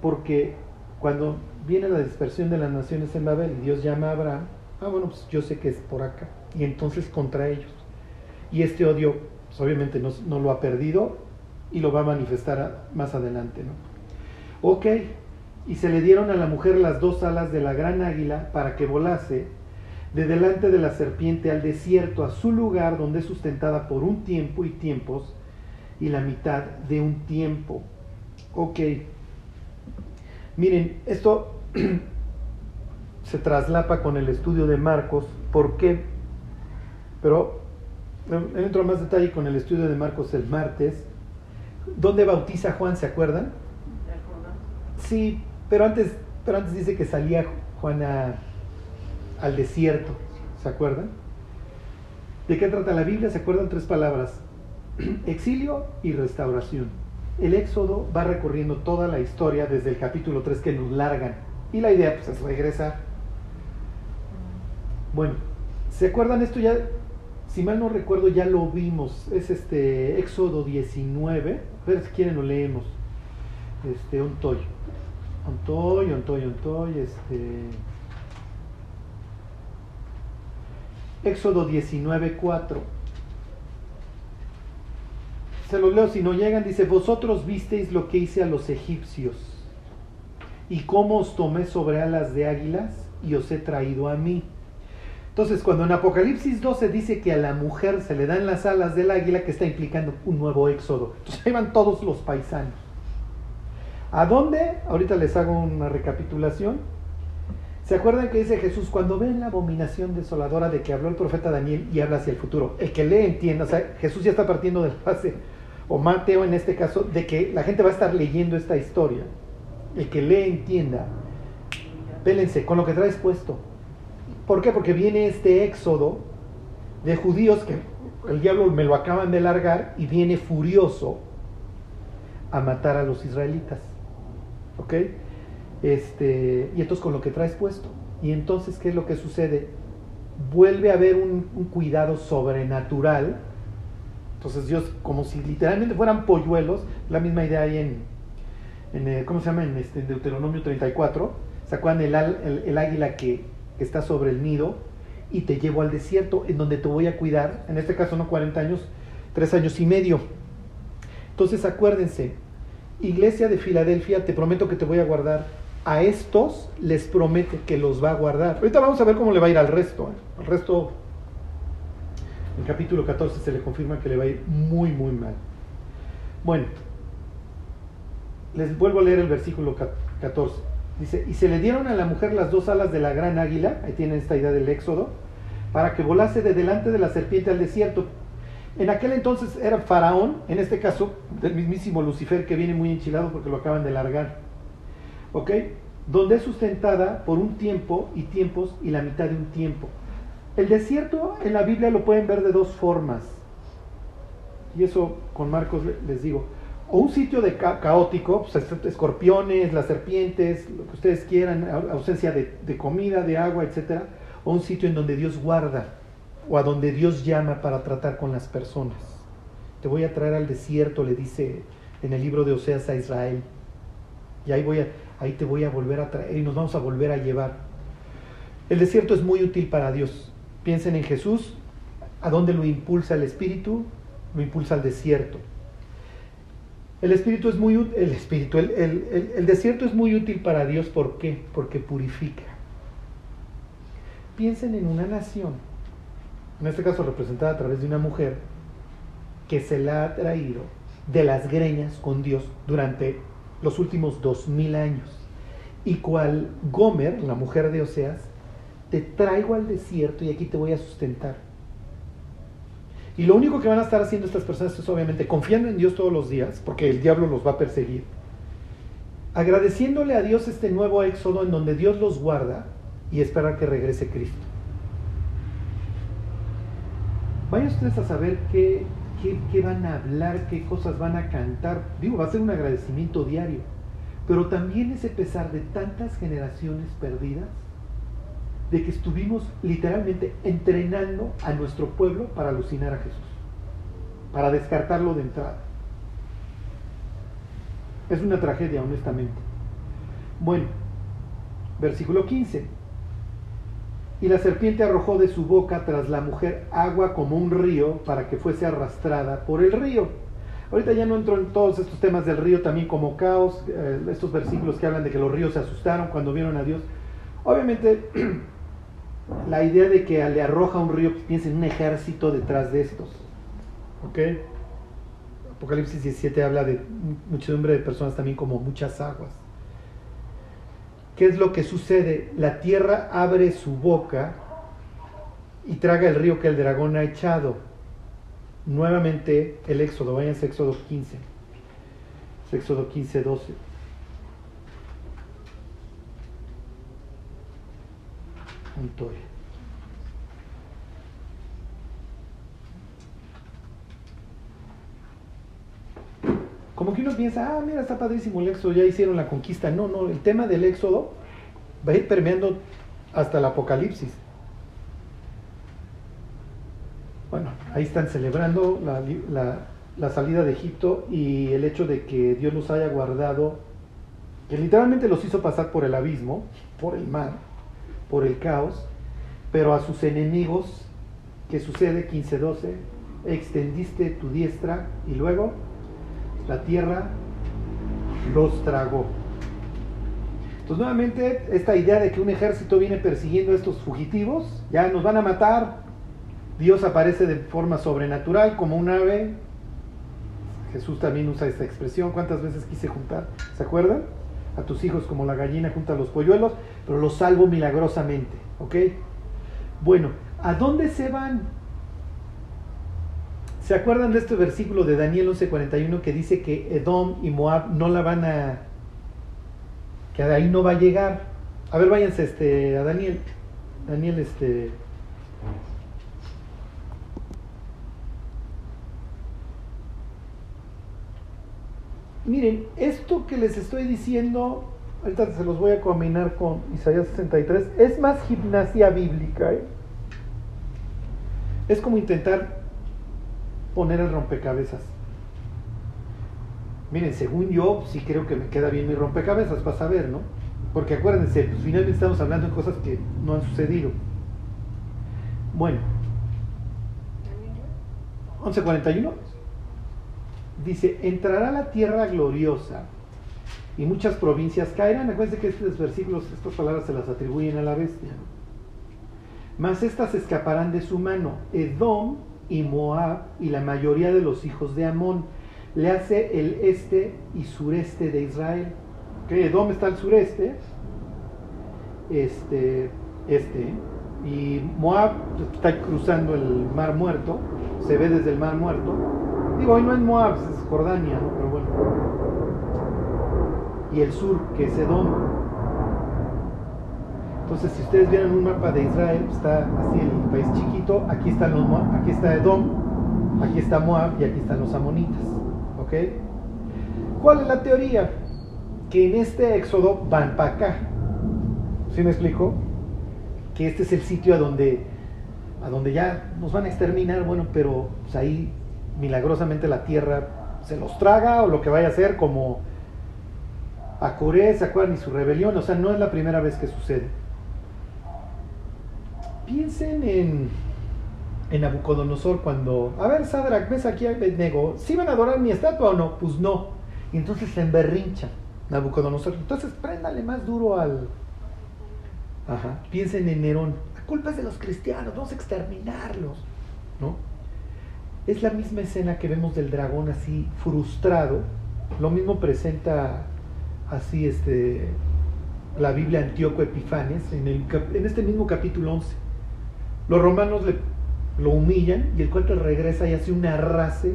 S1: porque cuando viene la dispersión de las naciones en Babel y Dios llama a Abraham, ah bueno, pues yo sé que es por acá, y entonces contra ellos. Y este odio pues, obviamente no, lo ha perdido y lo va a manifestar más adelante. ¿no? Ok, y se le dieron a la mujer las dos alas de la gran águila para que volase de delante de la serpiente al desierto, a su lugar donde es sustentada por un tiempo y tiempos y la mitad de un tiempo. Ok, miren, esto se traslapa con el estudio de Marcos, ¿por qué? Pero entro a más detalle con el estudio de Marcos el martes. ¿Dónde bautiza Juan, se acuerdan? Sí, pero antes, pero antes dice que salía Juan al desierto, ¿se acuerdan? ¿De qué trata la Biblia? ¿Se acuerdan? Tres palabras. Exilio y restauración. El Éxodo va recorriendo toda la historia desde el capítulo 3 que nos largan. Y la idea pues es regresar. Bueno, ¿se acuerdan esto ya? Si mal no recuerdo ya lo vimos. Es este Éxodo 19. A ver si quieren lo leemos. Este, un toyo. Ontoy, Ontoy, Ontoy, este... Éxodo 19:4. Se los leo si no llegan, dice, vosotros visteis lo que hice a los egipcios y cómo os tomé sobre alas de águilas y os he traído a mí. Entonces, cuando en Apocalipsis 12 dice que a la mujer se le dan las alas del águila, que está implicando un nuevo éxodo. Entonces ahí van todos los paisanos. ¿A dónde? Ahorita les hago una recapitulación. ¿Se acuerdan que dice Jesús cuando ven la abominación desoladora de que habló el profeta Daniel y habla hacia el futuro? El que lee entienda, o sea, Jesús ya está partiendo del fase, o Mateo en este caso, de que la gente va a estar leyendo esta historia. El que lee entienda. Pélense con lo que traes puesto. ¿Por qué? Porque viene este éxodo de judíos que el diablo me lo acaban de largar y viene furioso a matar a los israelitas. ¿Ok? Este, y entonces con lo que traes puesto. Y entonces, ¿qué es lo que sucede? Vuelve a haber un, cuidado sobrenatural. Entonces Dios, como si literalmente fueran polluelos, la misma idea hay en, en eh, ¿cómo se llama? En, este, Deuteronomio 34. ¿Se acuerdan el, el, águila que, que está sobre el nido? Y te llevo al desierto, en donde te voy a cuidar, en este caso no 40 años, 3 años y medio. Entonces acuérdense, iglesia de Filadelfia, te prometo que te voy a guardar. A estos les promete que los va a guardar. Ahorita vamos a ver cómo le va a ir al resto. ¿eh? Al resto, en capítulo 14 se le confirma que le va a ir muy, muy mal. Bueno, les vuelvo a leer el versículo 14. Dice, y se le dieron a la mujer las dos alas de la gran águila, ahí tienen esta idea del éxodo, para que volase de delante de la serpiente al desierto, en aquel entonces era Faraón, en este caso, del mismísimo Lucifer que viene muy enchilado porque lo acaban de largar. ¿Ok? Donde es sustentada por un tiempo y tiempos y la mitad de un tiempo. El desierto en la Biblia lo pueden ver de dos formas. Y eso con Marcos les digo. O un sitio de caótico, pues, escorpiones, las serpientes, lo que ustedes quieran, ausencia de, de comida, de agua, etc. O un sitio en donde Dios guarda o a donde Dios llama para tratar con las personas. Te voy a traer al desierto, le dice en el libro de Oseas a Israel. Y ahí, voy a, ahí te voy a volver a traer y nos vamos a volver a llevar. El desierto es muy útil para Dios. Piensen en Jesús, ¿a dónde lo impulsa el Espíritu? Lo impulsa al desierto. El espíritu es muy el espíritu, el, el, el, desierto es muy útil para Dios, ¿por qué? Porque purifica. Piensen en una nación en este caso representada a través de una mujer, que se la ha traído de las greñas con Dios durante los últimos dos mil años. Y cual Gomer, la mujer de Oseas, te traigo al desierto y aquí te voy a sustentar. Y lo único que van a estar haciendo estas personas es obviamente confiando en Dios todos los días, porque el diablo los va a perseguir. agradeciéndole a Dios este nuevo éxodo en donde Dios los guarda y espera que regrese Cristo. Vayan ustedes a saber qué, qué, van a hablar, qué cosas van a cantar. Digo, va a ser un agradecimiento diario. Pero también ese pesar de tantas generaciones perdidas, de que estuvimos literalmente entrenando a nuestro pueblo para alucinar a Jesús, para descartarlo de entrada. Es una tragedia, honestamente. Bueno, versículo 15. Y la serpiente arrojó de su boca tras la mujer agua como un río para que fuese arrastrada por el río. Ahorita ya no entro en todos estos temas del río también como caos, eh, estos versículos que hablan de que los ríos se asustaron cuando vieron a Dios. Obviamente, la idea de que le arroja un río, pues piensa en un ejército detrás de estos. ¿Ok? Apocalipsis 17 habla de muchedumbre de personas también como muchas aguas. ¿Qué es lo que sucede? La tierra abre su boca y traga el río que el dragón ha echado. Nuevamente el Éxodo, vayan a Éxodo 15. Éxodo 15, 12. Montoya. Como que uno piensa, ah, mira, está padrísimo el éxodo, ya hicieron la conquista. No, no, el tema del éxodo va a ir permeando hasta el apocalipsis. Bueno, ahí están celebrando la, salida de Egipto y el hecho de que Dios los haya guardado, que literalmente los hizo pasar por el abismo, por el mar, por el caos, pero a sus enemigos, ¿qué sucede? 15-12, extendiste tu diestra y luego la tierra los tragó. Entonces nuevamente esta idea de que un ejército viene persiguiendo a estos fugitivos, ya nos van a matar, Dios aparece de forma sobrenatural como un ave. Jesús también usa esta expresión. ¿Cuántas veces quise juntar? ¿Se acuerdan? A tus hijos como la gallina junta a los polluelos, pero los salvo milagrosamente. ¿Ok? Bueno, ¿a dónde se van? ¿Se acuerdan de este versículo de Daniel 11:41 que dice que Edom y Moab no la van a... que de ahí no va a llegar? A ver, váyanse este, a Daniel. Daniel, este... Miren, esto que les estoy diciendo, ahorita se los voy a combinar con Isaías 63, es más gimnasia bíblica. ¿eh? Es como intentar poner el rompecabezas. Miren, según yo, sí creo que me queda bien mi rompecabezas, vas a ver, ¿no? Porque acuérdense, pues finalmente estamos hablando de cosas que no han sucedido. Bueno, 11.41 dice, entrará la tierra gloriosa y muchas provincias caerán. Acuérdense que estos versículos, estas palabras se las atribuyen a la bestia. Mas estas escaparán de su mano. Edom y Moab y la mayoría de los hijos de Amón. Le hace el este y sureste de Israel. ¿Qué? Edom está al sureste, este, este, y Moab está cruzando el Mar Muerto, se ve desde el Mar Muerto. Digo, hoy no es Moab, es Jordania, pero bueno. Y el sur, que es Edom, entonces, si ustedes vieron un mapa de Israel, está así el país chiquito, aquí, están los, aquí está Edom, aquí está Moab y aquí están los amonitas. ¿Ok? ¿Cuál es la teoría? Que en este éxodo van para acá. ¿Sí me explico? Que este es el sitio a donde, a donde ya nos van a exterminar, bueno, pero pues, ahí milagrosamente la tierra se los traga o lo que vaya a ser como a Coré, ¿se acuerdan? Y su rebelión, o sea, no es la primera vez que sucede. Piensen en, en Nabucodonosor cuando, a ver, Sadrak, ves aquí a Abednego, ¿sí van a adorar mi estatua o no? Pues no. Y entonces se emberrincha Nabucodonosor. Entonces préndale más duro al... Ajá. Piensen en Nerón. La culpa es de los cristianos, vamos a exterminarlos. ¿No? Es la misma escena que vemos del dragón así frustrado. Lo mismo presenta así este, la Biblia Antíoco Epifanes en, el, en este mismo capítulo 11. Los romanos lo humillan y el cuento regresa y hace un arrase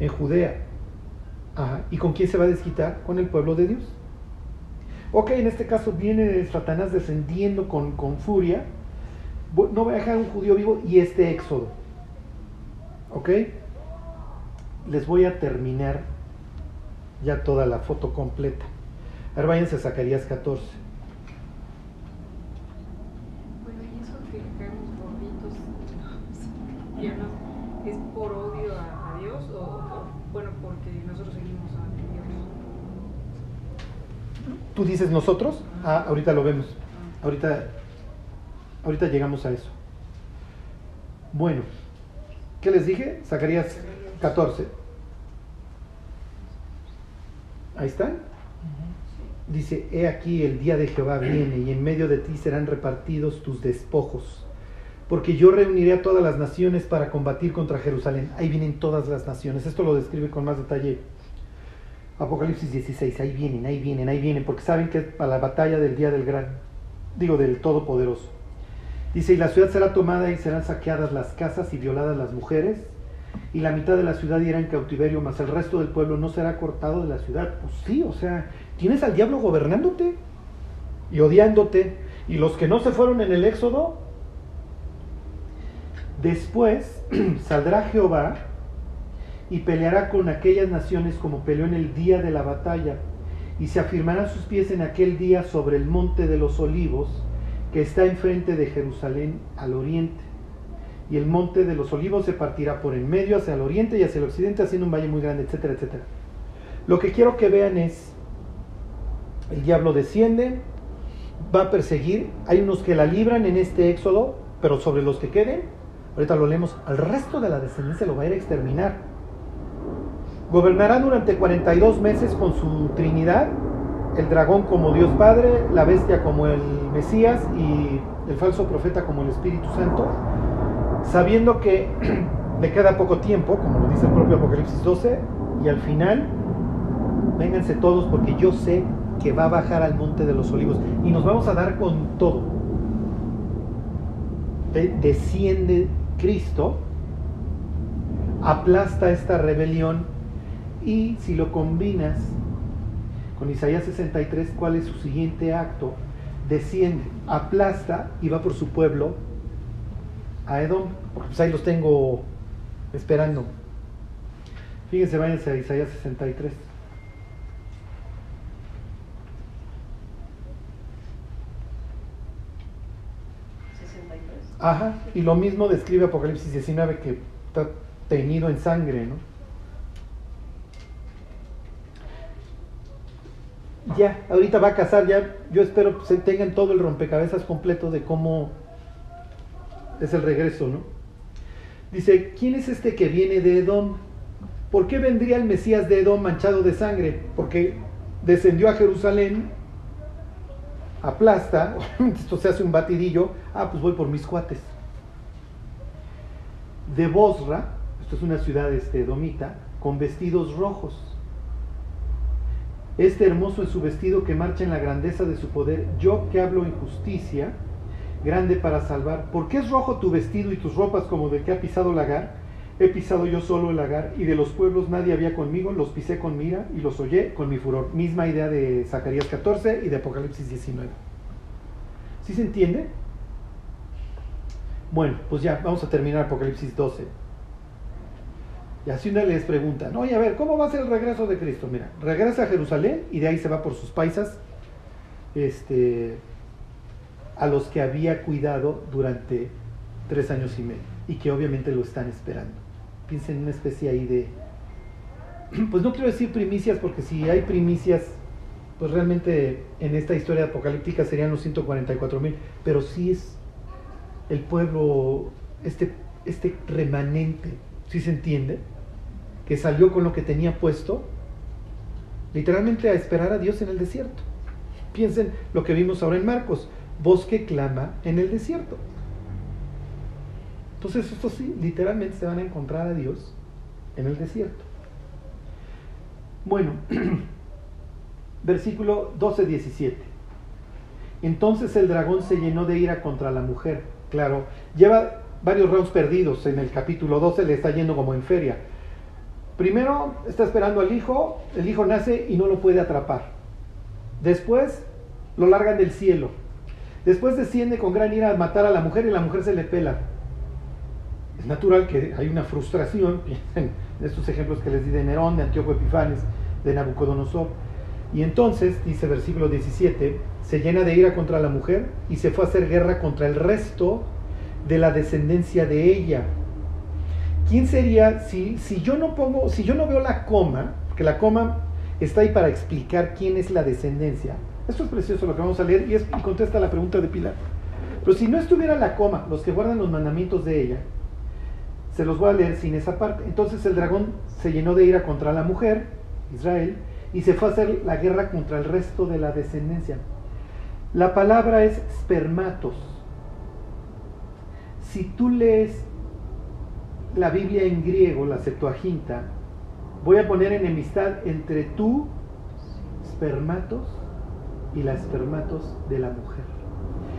S1: en Judea. Ajá. ¿Y con quién se va a desquitar? Con el pueblo de Dios. Ok, en este caso viene Satanás descendiendo con, con furia. No voy a dejar un judío vivo y este éxodo. ¿Ok? Les voy a terminar ya toda la foto completa. A ver, váyanse a Zacarías 14.
S2: Bueno, y eso que caemos gorditos, ¿es por odio a, a Dios o, o, bueno, porque nosotros seguimos a Dios?
S1: ¿Tú dices nosotros? Ah, ahorita lo vemos. Ahorita, ahorita llegamos a eso. Bueno, ¿qué les dije? Zacarías 14. Ahí está. Dice, he aquí el día de Jehová viene y en medio de ti serán repartidos tus despojos. Porque yo reuniré a todas las naciones para combatir contra Jerusalén. Ahí vienen todas las naciones. Esto lo describe con más detalle Apocalipsis 16. Ahí vienen, ahí vienen, ahí vienen. Porque saben que es para la batalla del día del gran, digo, del Todopoderoso. Dice, y la ciudad será tomada y serán saqueadas las casas y violadas las mujeres y la mitad de la ciudad irá en cautiverio, mas el resto del pueblo no será cortado de la ciudad. Pues sí, o sea, tienes al diablo gobernándote y odiándote. Y los que no se fueron en el éxodo, después saldrá Jehová y peleará con aquellas naciones como peleó en el día de la batalla, y se afirmarán sus pies en aquel día sobre el monte de los olivos, que está enfrente de Jerusalén al oriente y el monte de los olivos se partirá por en medio hacia el oriente y hacia el occidente, haciendo un valle muy grande, etcétera, etcétera. Lo que quiero que vean es, el diablo desciende, va a perseguir, hay unos que la libran en este éxodo, pero sobre los que queden, ahorita lo leemos, al resto de la descendencia lo va a ir a exterminar. Gobernará durante 42 meses con su Trinidad, el dragón como Dios Padre, la bestia como el Mesías y el falso profeta como el Espíritu Santo sabiendo que le queda poco tiempo, como lo dice el propio Apocalipsis 12, y al final, vénganse todos porque yo sé que va a bajar al monte de los olivos y nos vamos a dar con todo. Desciende Cristo, aplasta esta rebelión y si lo combinas con Isaías 63, ¿cuál es su siguiente acto? Desciende, aplasta y va por su pueblo a Edom, porque pues ahí los tengo esperando. Fíjense, váyanse a Isaías 63. Ajá, y lo mismo describe Apocalipsis 19 que está teñido en sangre, ¿no? Ya, ahorita va a casar, ya yo espero que tengan todo el rompecabezas completo de cómo es el regreso, ¿no? Dice, ¿quién es este que viene de Edom? ¿Por qué vendría el Mesías de Edom manchado de sangre? Porque descendió a Jerusalén, aplasta, esto se hace un batidillo, ah, pues voy por mis cuates. De Bosra, esto es una ciudad este, edomita, con vestidos rojos. Este hermoso es su vestido que marcha en la grandeza de su poder. Yo que hablo en justicia, grande para salvar. ¿Por qué es rojo tu vestido y tus ropas como de que ha pisado lagar? He pisado yo solo el lagar y de los pueblos nadie había conmigo, los pisé con mira y los oye con mi furor. Misma idea de Zacarías 14 y de Apocalipsis 19. ¿Sí se entiende? Bueno, pues ya, vamos a terminar Apocalipsis 12. Y así una les pregunta, oye, a ver, ¿cómo va a ser el regreso de Cristo? Mira, regresa a Jerusalén y de ahí se va por sus paisas, este, a los que había cuidado durante tres años y medio y que obviamente lo están esperando. Piensen en una especie ahí de, pues no quiero decir primicias porque si hay primicias, pues realmente en esta historia apocalíptica serían los 144 mil, pero sí es el pueblo, este, este remanente, si se entiende, que salió con lo que tenía puesto, literalmente a esperar a Dios en el desierto. Piensen lo que vimos ahora en Marcos bosque clama en el desierto. Entonces, esto sí, literalmente se van a encontrar a Dios en el desierto. Bueno, versículo 12-17. Entonces el dragón se llenó de ira contra la mujer. Claro, lleva varios rounds perdidos en el capítulo 12, le está yendo como en feria. Primero está esperando al hijo, el hijo nace y no lo puede atrapar. Después lo largan del cielo. Después desciende con gran ira a matar a la mujer y la mujer se le pela. Es natural que hay una frustración, en estos ejemplos que les di de Nerón, de Antíoco Epifanes, de Nabucodonosor. Y entonces, dice versículo 17, se llena de ira contra la mujer y se fue a hacer guerra contra el resto de la descendencia de ella. ¿Quién sería si, si yo no pongo, si yo no veo la coma, que la coma está ahí para explicar quién es la descendencia? Esto es precioso lo que vamos a leer y, es, y contesta la pregunta de Pilar. Pero si no estuviera la coma, los que guardan los mandamientos de ella, se los voy a leer sin esa parte. Entonces el dragón se llenó de ira contra la mujer, Israel, y se fue a hacer la guerra contra el resto de la descendencia. La palabra es spermatos. Si tú lees la Biblia en griego, la Septuaginta, voy a poner enemistad entre tú, spermatos, y las spermatos de la mujer.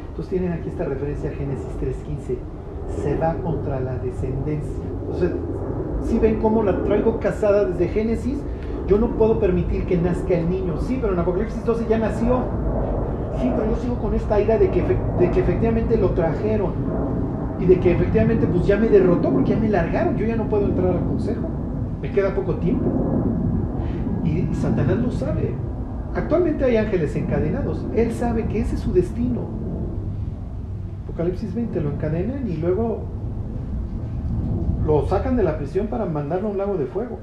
S1: Entonces tienen aquí esta referencia a Génesis 3.15. Se va contra la descendencia. Entonces, si ven cómo la traigo casada desde Génesis, yo no puedo permitir que nazca el niño. Sí, pero en Apocalipsis 12 ya nació. Sí, pero yo sigo con esta ira de que, de que efectivamente lo trajeron. Y de que efectivamente pues ya me derrotó porque ya me largaron. Yo ya no puedo entrar al consejo. Me queda poco tiempo. Y, y Satanás lo sabe. Actualmente hay ángeles encadenados. Él sabe que ese es su destino. Apocalipsis 20 lo encadenan y luego lo sacan de la prisión para mandarlo a un lago de fuego.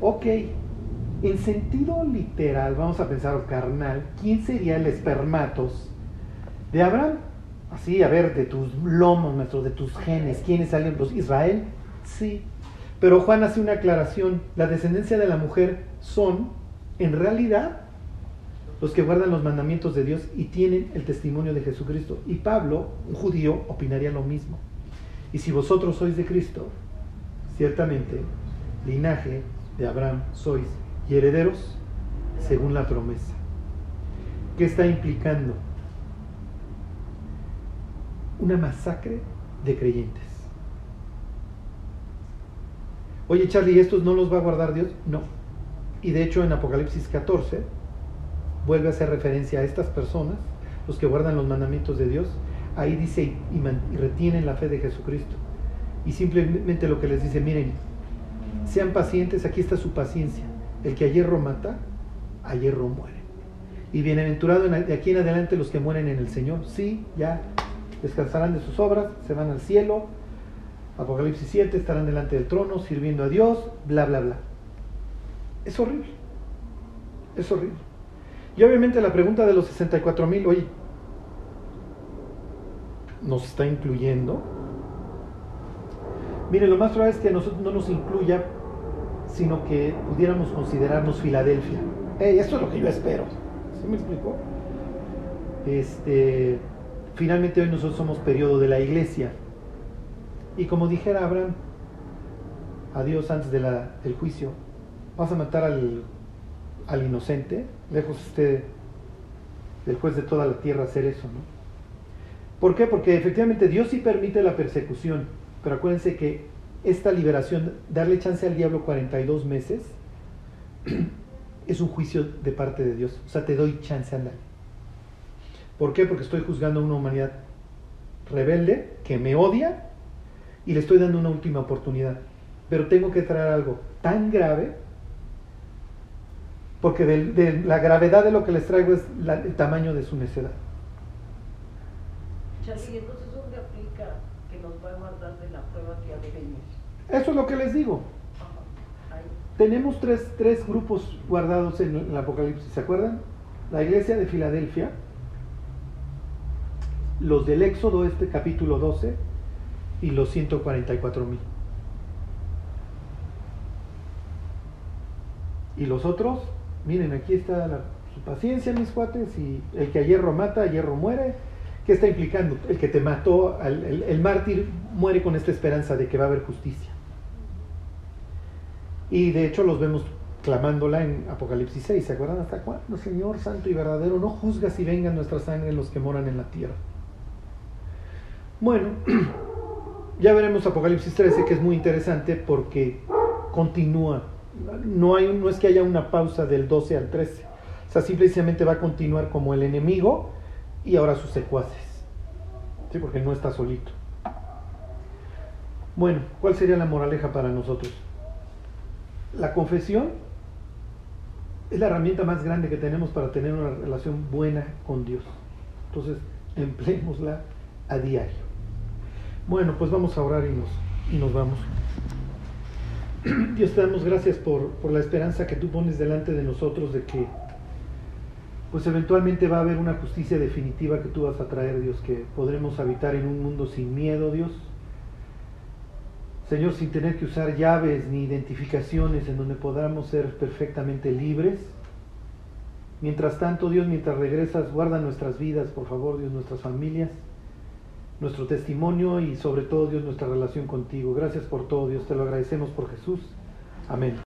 S1: Ok, en sentido literal, vamos a pensar carnal, ¿quién sería el espermatos de Abraham? Así, a ver, de tus lomos, nuestros, de tus genes, ¿quiénes salen los Israel? Sí. Pero Juan hace una aclaración, la descendencia de la mujer son, en realidad, los que guardan los mandamientos de Dios y tienen el testimonio de Jesucristo. Y Pablo, un judío, opinaría lo mismo. Y si vosotros sois de Cristo, ciertamente, linaje de Abraham sois y herederos según la promesa. ¿Qué está implicando? Una masacre de creyentes. Oye Charlie, ¿estos no los va a guardar Dios? No. Y de hecho en Apocalipsis 14 vuelve a hacer referencia a estas personas, los que guardan los mandamientos de Dios. Ahí dice y, retienen la fe de Jesucristo. Y simplemente lo que les dice, miren, sean pacientes, aquí está su paciencia. El que a hierro mata, a hierro muere. Y bienaventurado de aquí en adelante los que mueren en el Señor. Sí, ya descansarán de sus obras, se van al cielo. Apocalipsis 7, estarán delante del trono sirviendo a Dios, bla, bla, bla. Es horrible. Es horrible. Y obviamente la pregunta de los 64 mil, oye, ¿nos está incluyendo? Miren, lo más probable es que a nosotros no nos incluya, sino que pudiéramos considerarnos Filadelfia. Hey, esto es lo que yo espero. ¿Sí me explicó? Este, finalmente hoy nosotros somos periodo de la iglesia. Y como dijera Abraham, a Dios antes de del juicio, vas a matar al, al inocente, lejos usted del juez de toda la tierra hacer eso, ¿no? ¿Por qué? Porque efectivamente Dios sí permite la persecución, pero acuérdense que esta liberación, darle chance al diablo 42 meses, es un juicio de parte de Dios. O sea, te doy chance, a andar. ¿Por qué? Porque estoy juzgando a una humanidad rebelde que me odia y le estoy dando una última oportunidad. Pero tengo que traer algo tan grave, porque de, de la gravedad de lo que les traigo es la, el tamaño de su necedad.
S3: Charlie, entonces ¿dónde aplica que nos va a guardar de la prueba que ya venimos?
S1: Eso es lo que les digo. Tenemos tres, tres grupos guardados en el Apocalipsis, ¿se acuerdan? La iglesia de Filadelfia, los del Éxodo, este capítulo 12, y los 144 mil. Y los otros, miren, aquí está la, su paciencia, mis cuates, y el que a hierro mata, a hierro muere. ¿Qué está implicando? El que te mató, el, el, mártir muere con esta esperanza de que va a haber justicia. Y de hecho los vemos clamándola en Apocalipsis 6. ¿Se acuerdan hasta cuándo, Señor Santo y verdadero? No juzgas y vengan nuestra sangre los que moran en la tierra. Bueno, Ya veremos Apocalipsis 13, que es muy interesante porque continúa. No, hay, no es que haya una pausa del 12 al 13. O sea, simplemente va a continuar como el enemigo y ahora sus secuaces. ¿Sí? Porque no está solito. Bueno, ¿cuál sería la moraleja para nosotros? La confesión es la herramienta más grande que tenemos para tener una relación buena con Dios. Entonces, empleémosla a diario. Bueno, pues vamos a orar y nos, y nos vamos. Dios te damos gracias por, por la esperanza que tú pones delante de nosotros de que pues eventualmente va a haber una justicia definitiva que tú vas a traer, Dios, que podremos habitar en un mundo sin miedo, Dios. Señor, sin tener que usar llaves ni identificaciones en donde podamos ser perfectamente libres. Mientras tanto, Dios, mientras regresas, guarda nuestras vidas, por favor, Dios, nuestras familias nuestro testimonio y sobre todo Dios nuestra relación contigo. Gracias por todo Dios, te lo agradecemos por Jesús. Amén.